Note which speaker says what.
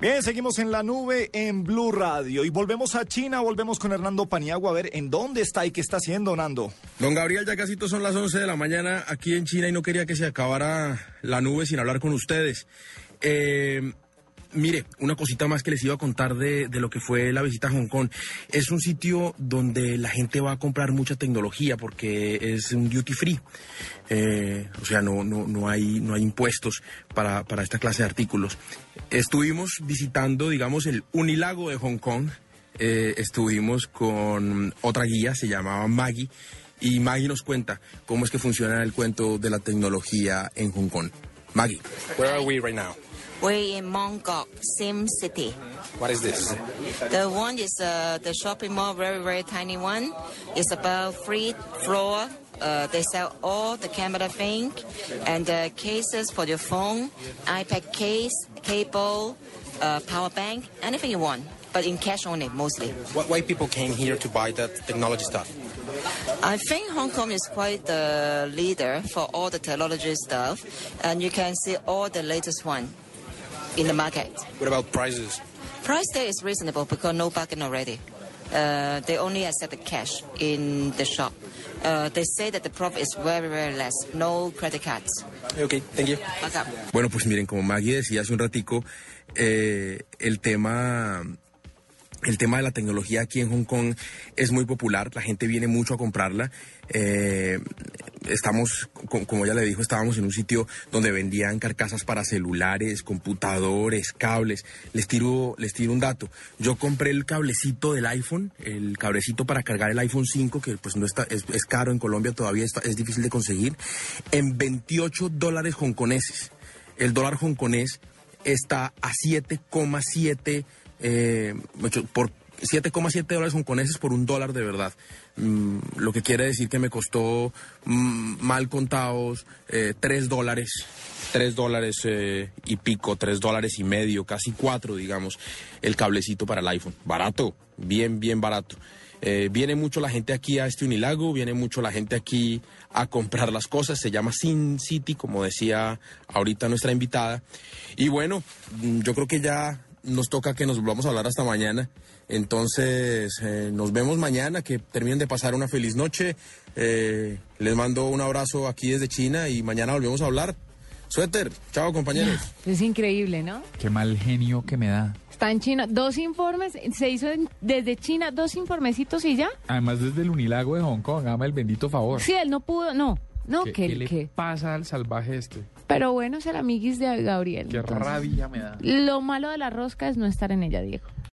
Speaker 1: Bien, seguimos en la nube en Blue Radio y volvemos a China, volvemos con Hernando Paniagua a ver en dónde está y qué está haciendo Nando.
Speaker 2: Don Gabriel, ya casi son las 11 de la mañana aquí en China y no quería que se acabara la nube sin hablar con ustedes. Eh, Mire, una cosita más que les iba a contar de, de, lo que fue la visita a Hong Kong. Es un sitio donde la gente va a comprar mucha tecnología porque es un duty free. Eh, o sea, no, no, no, hay, no hay impuestos para, para esta clase de artículos. Estuvimos visitando, digamos, el Unilago de Hong Kong. Eh, estuvimos con otra guía, se llamaba Maggie. Y Maggie nos cuenta cómo es que funciona el cuento de la tecnología en Hong Kong. Maggie, where are we?
Speaker 3: We're in Mongkok, Sim City.
Speaker 2: What is this?
Speaker 3: The one is uh, the shopping mall, very, very tiny one. It's about three floor. Uh, they sell all the camera thing and uh, cases for your phone, iPad case, cable, uh, power bank, anything you want, but in cash only, mostly.
Speaker 2: What, why people came here to buy that technology stuff?
Speaker 3: I think Hong Kong is quite the leader for all the technology stuff, and you can see all the latest one in the market.
Speaker 2: What about prices?
Speaker 3: Price there is reasonable because no bargain already. Uh, they only accept the cash in the shop. Uh, they say that the profit is very, very less. No credit cards.
Speaker 2: Okay, thank you.
Speaker 3: Welcome.
Speaker 2: Bueno, pues miren, como Maggie decía hace un ratico, eh, el tema el tema de la tecnología aquí en Hong Kong es muy popular, la gente viene mucho a comprarla. Eh, estamos, como ya le dijo, estábamos en un sitio donde vendían carcasas para celulares, computadores, cables. Les tiro, les tiro un dato. Yo compré el cablecito del iPhone, el cablecito para cargar el iPhone 5, que pues no está, es, caro en Colombia, todavía está, es difícil de conseguir, en 28 dólares hongkoneses. El dólar hongkonés está a 7,7 eh, por 7,7 dólares hongkoneses por un dólar de verdad. Mm, lo que quiere decir que me costó mm, mal contados eh, 3 dólares. 3 dólares eh, y pico, 3 dólares y medio, casi 4, digamos, el cablecito para el iPhone. Barato, bien, bien barato. Eh, viene mucho la gente aquí a este Unilago, viene mucho la gente aquí a comprar las cosas, se llama Sin City, como decía ahorita nuestra invitada. Y bueno, mm, yo creo que ya nos toca que nos volvamos a hablar hasta mañana. Entonces, eh, nos vemos mañana, que terminen de pasar una feliz noche. Eh, les mando un abrazo aquí desde China y mañana volvemos a hablar. Suéter, chao compañeros.
Speaker 4: Es increíble, ¿no?
Speaker 5: Qué mal genio que me da.
Speaker 4: Está en China, dos informes, se hizo en- desde China dos informecitos y ya.
Speaker 5: Además desde el Unilago de Hong Kong, hágame el bendito favor.
Speaker 4: Sí, él no pudo, no, no,
Speaker 5: ¿Qué,
Speaker 4: que,
Speaker 5: qué le
Speaker 4: que-
Speaker 5: pasa al salvaje este?
Speaker 4: Pero bueno, es el amiguis de Gabriel.
Speaker 5: Qué
Speaker 4: entonces.
Speaker 5: rabia me da.
Speaker 4: Lo malo de la rosca es no estar en ella, Diego.